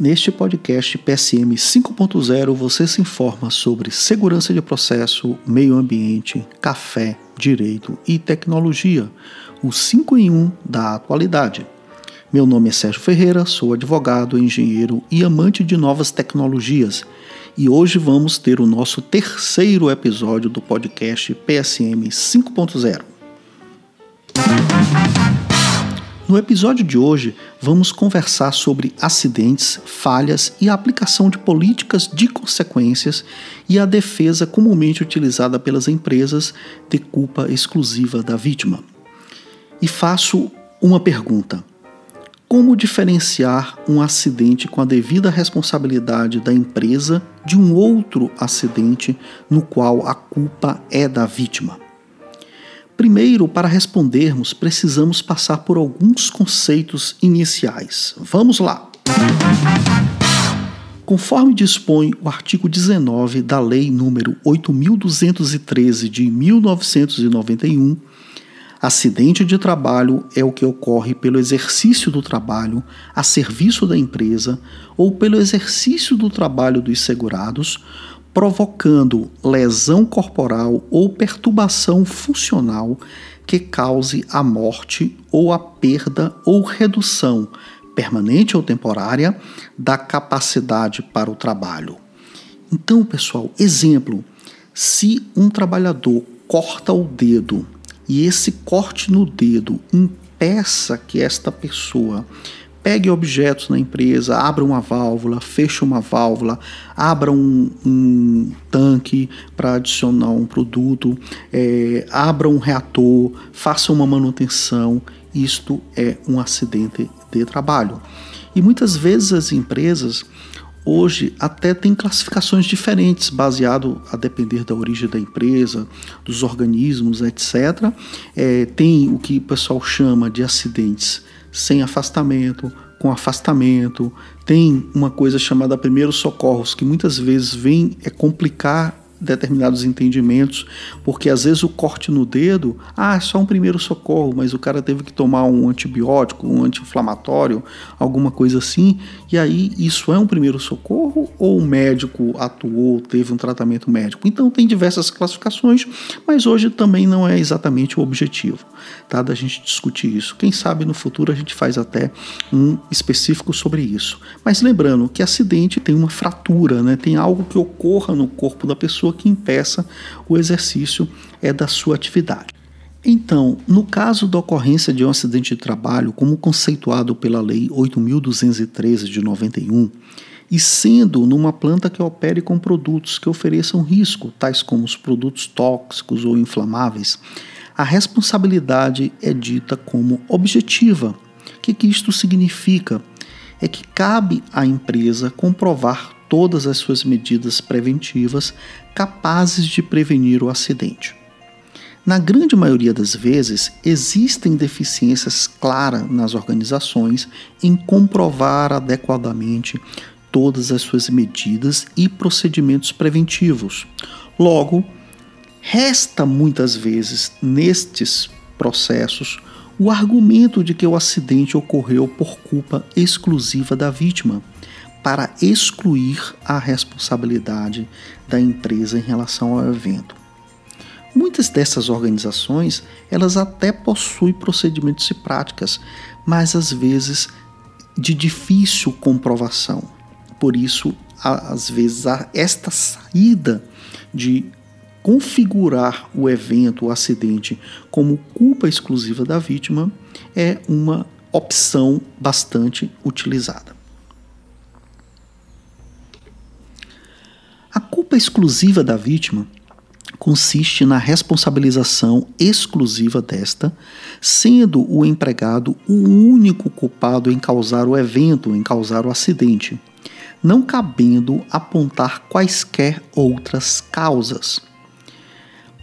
Neste podcast PSM 5.0 você se informa sobre segurança de processo, meio ambiente, café, direito e tecnologia, o 5 em 1 da atualidade. Meu nome é Sérgio Ferreira, sou advogado, engenheiro e amante de novas tecnologias. E hoje vamos ter o nosso terceiro episódio do podcast PSM 5.0. No episódio de hoje, vamos conversar sobre acidentes, falhas e a aplicação de políticas de consequências e a defesa comumente utilizada pelas empresas de culpa exclusiva da vítima. E faço uma pergunta: como diferenciar um acidente com a devida responsabilidade da empresa de um outro acidente no qual a culpa é da vítima? Primeiro, para respondermos, precisamos passar por alguns conceitos iniciais. Vamos lá! Conforme dispõe o artigo 19 da Lei número 8213 de 1991, acidente de trabalho é o que ocorre pelo exercício do trabalho a serviço da empresa ou pelo exercício do trabalho dos segurados provocando lesão corporal ou perturbação funcional que cause a morte ou a perda ou redução permanente ou temporária da capacidade para o trabalho. Então, pessoal, exemplo: se um trabalhador corta o dedo e esse corte no dedo impeça que esta pessoa Pegue objetos na empresa, abra uma válvula, feche uma válvula, abra um, um tanque para adicionar um produto, é, abra um reator, faça uma manutenção. Isto é um acidente de trabalho. E muitas vezes as empresas hoje até têm classificações diferentes, baseado a depender da origem da empresa, dos organismos, etc. É, tem o que o pessoal chama de acidentes sem afastamento, com afastamento. Tem uma coisa chamada primeiros socorros, que muitas vezes vem é complicar determinados entendimentos, porque às vezes o corte no dedo, ah, é só um primeiro socorro, mas o cara teve que tomar um antibiótico, um anti-inflamatório, alguma coisa assim, e aí isso é um primeiro socorro ou o médico atuou, teve um tratamento médico? Então tem diversas classificações, mas hoje também não é exatamente o objetivo, tá, da gente discutir isso. Quem sabe no futuro a gente faz até um específico sobre isso. Mas lembrando que acidente tem uma fratura, né? Tem algo que ocorra no corpo da pessoa pessoa que impeça o exercício é da sua atividade. Então, no caso da ocorrência de um acidente de trabalho, como conceituado pela Lei 8.213 de 91, e sendo numa planta que opere com produtos que ofereçam risco, tais como os produtos tóxicos ou inflamáveis, a responsabilidade é dita como objetiva. O que, que isto significa? É que cabe à empresa comprovar todas as suas medidas preventivas capazes de prevenir o acidente. Na grande maioria das vezes, existem deficiências claras nas organizações em comprovar adequadamente todas as suas medidas e procedimentos preventivos. Logo, resta muitas vezes nestes processos o argumento de que o acidente ocorreu por culpa exclusiva da vítima, para excluir a responsabilidade da empresa em relação ao evento. Muitas dessas organizações, elas até possuem procedimentos e práticas, mas às vezes de difícil comprovação. Por isso, às vezes, esta saída de configurar o evento, o acidente, como culpa exclusiva da vítima é uma opção bastante utilizada. A culpa exclusiva da vítima consiste na responsabilização exclusiva desta, sendo o empregado o único culpado em causar o evento, em causar o acidente, não cabendo apontar quaisquer outras causas.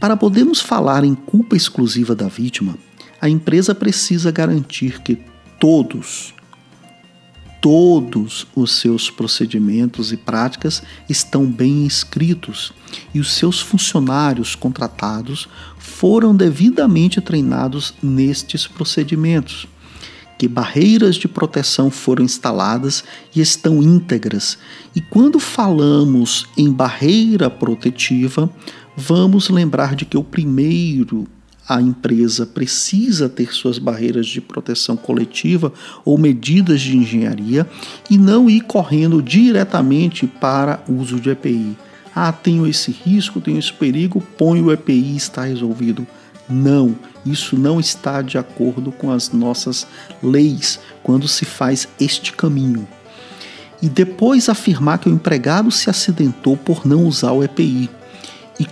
Para podermos falar em culpa exclusiva da vítima, a empresa precisa garantir que todos, todos os seus procedimentos e práticas estão bem escritos e os seus funcionários contratados foram devidamente treinados nestes procedimentos, que barreiras de proteção foram instaladas e estão íntegras. E quando falamos em barreira protetiva, vamos lembrar de que o primeiro a empresa precisa ter suas barreiras de proteção coletiva ou medidas de engenharia e não ir correndo diretamente para uso de EPI. Ah, tenho esse risco, tenho esse perigo, põe o EPI e está resolvido. Não, isso não está de acordo com as nossas leis quando se faz este caminho. E depois afirmar que o empregado se acidentou por não usar o EPI e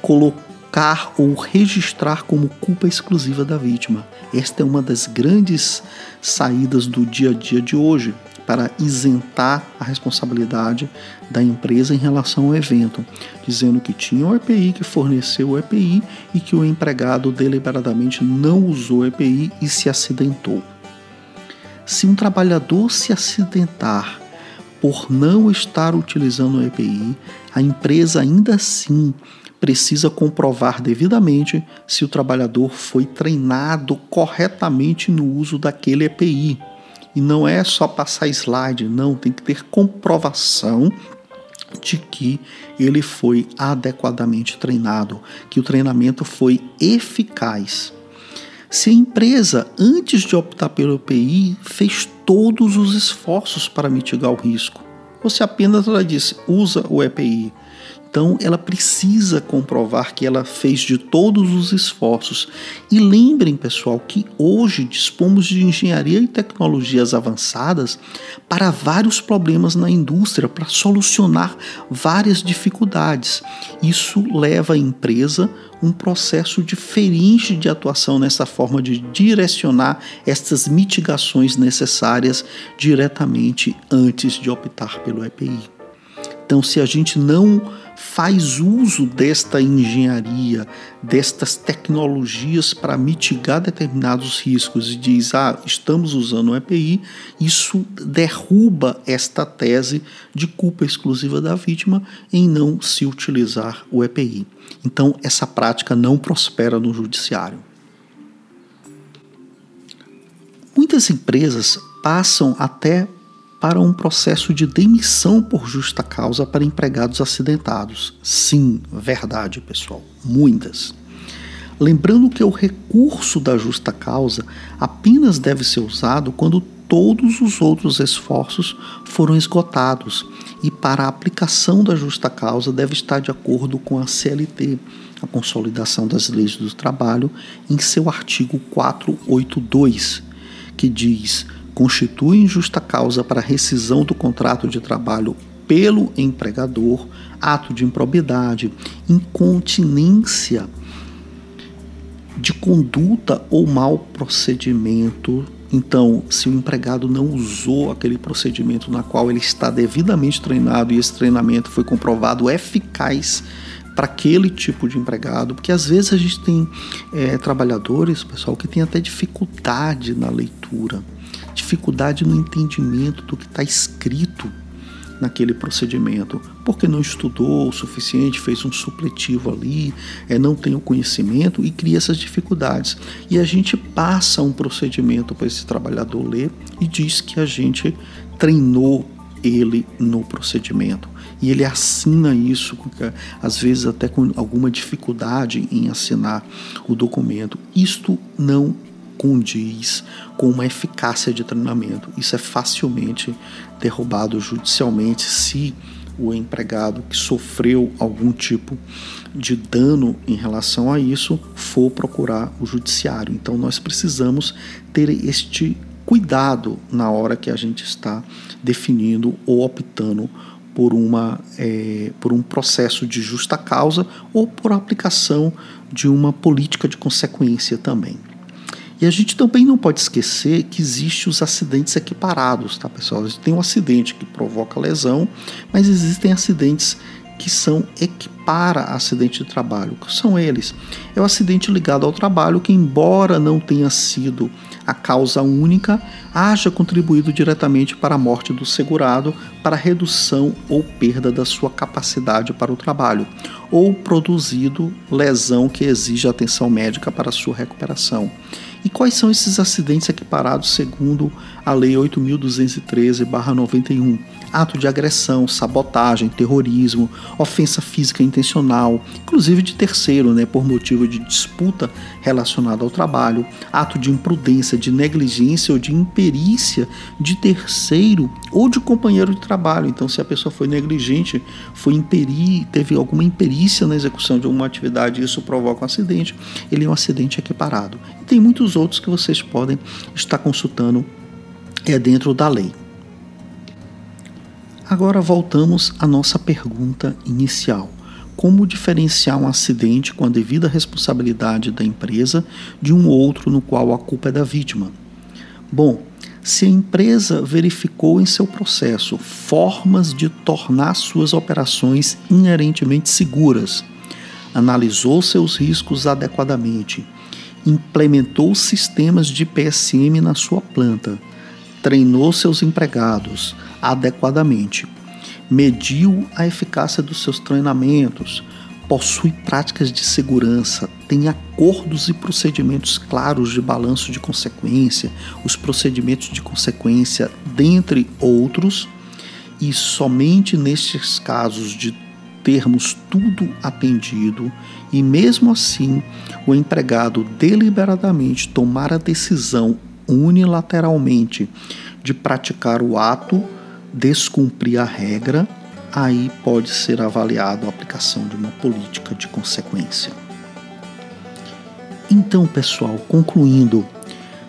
colocar ou registrar como culpa exclusiva da vítima. Esta é uma das grandes saídas do dia a dia de hoje para isentar a responsabilidade da empresa em relação ao evento, dizendo que tinha o EPI, que forneceu o EPI e que o empregado deliberadamente não usou o EPI e se acidentou. Se um trabalhador se acidentar por não estar utilizando o EPI, a empresa ainda assim precisa comprovar devidamente se o trabalhador foi treinado corretamente no uso daquele EPI e não é só passar slide, não, tem que ter comprovação de que ele foi adequadamente treinado, que o treinamento foi eficaz. Se a empresa, antes de optar pelo EPI, fez todos os esforços para mitigar o risco, ou se apenas ela disse usa o EPI, então, ela precisa comprovar que ela fez de todos os esforços. E lembrem, pessoal, que hoje dispomos de engenharia e tecnologias avançadas para vários problemas na indústria, para solucionar várias dificuldades. Isso leva a empresa um processo diferente de atuação nessa forma de direcionar estas mitigações necessárias diretamente antes de optar pelo EPI. Então, se a gente não faz uso desta engenharia, destas tecnologias para mitigar determinados riscos e diz: ah, estamos usando o EPI, isso derruba esta tese de culpa exclusiva da vítima em não se utilizar o EPI. Então, essa prática não prospera no judiciário. Muitas empresas passam até para um processo de demissão por justa causa para empregados acidentados. Sim, verdade, pessoal, muitas. Lembrando que o recurso da justa causa apenas deve ser usado quando todos os outros esforços foram esgotados e para a aplicação da justa causa deve estar de acordo com a CLT, a Consolidação das Leis do Trabalho, em seu artigo 482, que diz: constituem justa causa para rescisão do contrato de trabalho pelo empregador, ato de improbidade, incontinência de conduta ou mau procedimento. Então, se o empregado não usou aquele procedimento na qual ele está devidamente treinado e esse treinamento foi comprovado eficaz para aquele tipo de empregado, porque às vezes a gente tem é, trabalhadores, pessoal, que tem até dificuldade na leitura dificuldade no entendimento do que está escrito naquele procedimento, porque não estudou o suficiente, fez um supletivo ali, é, não tem o conhecimento e cria essas dificuldades. E a gente passa um procedimento para esse trabalhador ler e diz que a gente treinou ele no procedimento. E ele assina isso, às vezes até com alguma dificuldade em assinar o documento. Isto não condiz com uma eficácia de treinamento. Isso é facilmente derrubado judicialmente se o empregado que sofreu algum tipo de dano em relação a isso for procurar o judiciário. Então nós precisamos ter este cuidado na hora que a gente está definindo ou optando por, uma, é, por um processo de justa causa ou por aplicação de uma política de consequência também. E a gente também não pode esquecer que existem os acidentes equiparados, tá, pessoal? Tem um acidente que provoca lesão, mas existem acidentes que são equipara acidente de trabalho. Que são eles? É o acidente ligado ao trabalho que, embora não tenha sido a causa única, haja contribuído diretamente para a morte do segurado, para redução ou perda da sua capacidade para o trabalho, ou produzido lesão que exige atenção médica para sua recuperação. E quais são esses acidentes equiparados segundo a Lei 8.213-91? Ato de agressão, sabotagem, terrorismo, ofensa física intencional, inclusive de terceiro, né, por motivo de disputa relacionada ao trabalho, ato de imprudência, de negligência ou de imperícia de terceiro ou de companheiro de trabalho. Então, se a pessoa foi negligente, foi imperir, teve alguma imperícia na execução de alguma atividade, isso provoca um acidente, ele é um acidente equiparado. E tem muitos outros que vocês podem estar consultando é dentro da lei. Agora voltamos à nossa pergunta inicial: como diferenciar um acidente com a devida responsabilidade da empresa de um outro no qual a culpa é da vítima? Bom, se a empresa verificou em seu processo formas de tornar suas operações inerentemente seguras, analisou seus riscos adequadamente, implementou sistemas de PSM na sua planta, treinou seus empregados, adequadamente, mediu a eficácia dos seus treinamentos, possui práticas de segurança, tem acordos e procedimentos claros de balanço de consequência, os procedimentos de consequência, dentre outros, e somente nestes casos de termos tudo atendido e mesmo assim o empregado deliberadamente tomar a decisão unilateralmente de praticar o ato descumprir a regra, aí pode ser avaliado a aplicação de uma política de consequência. Então, pessoal, concluindo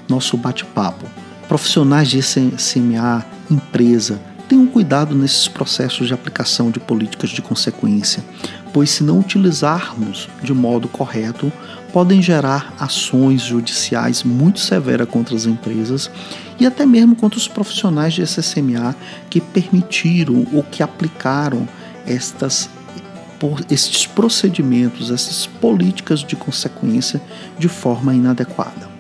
nosso bate-papo, profissionais de SMA, empresa, tenham cuidado nesses processos de aplicação de políticas de consequência, pois se não utilizarmos de modo correto, podem gerar ações judiciais muito severas contra as empresas e até mesmo contra os profissionais de SSMA que permitiram ou que aplicaram estas estes procedimentos, essas políticas de consequência de forma inadequada.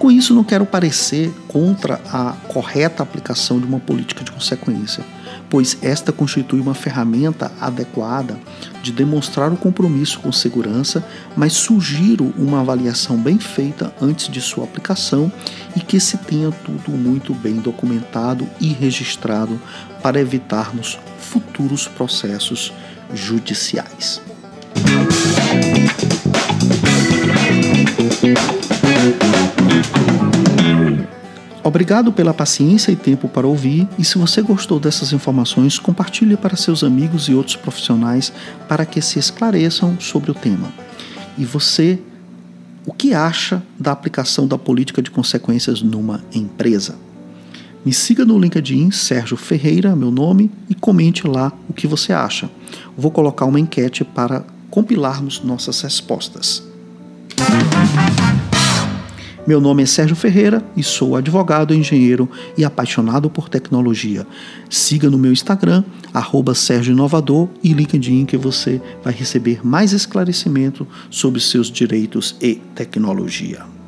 Com isso, não quero parecer contra a correta aplicação de uma política de consequência, pois esta constitui uma ferramenta adequada de demonstrar o compromisso com segurança, mas sugiro uma avaliação bem feita antes de sua aplicação e que se tenha tudo muito bem documentado e registrado para evitarmos futuros processos judiciais. Obrigado pela paciência e tempo para ouvir, e se você gostou dessas informações, compartilhe para seus amigos e outros profissionais para que se esclareçam sobre o tema. E você, o que acha da aplicação da política de consequências numa empresa? Me siga no LinkedIn Sérgio Ferreira, meu nome, e comente lá o que você acha. Vou colocar uma enquete para compilarmos nossas respostas. Meu nome é Sérgio Ferreira e sou advogado, engenheiro e apaixonado por tecnologia. Siga no meu Instagram, arroba Sérgio Inovador e LinkedIn que você vai receber mais esclarecimento sobre seus direitos e tecnologia.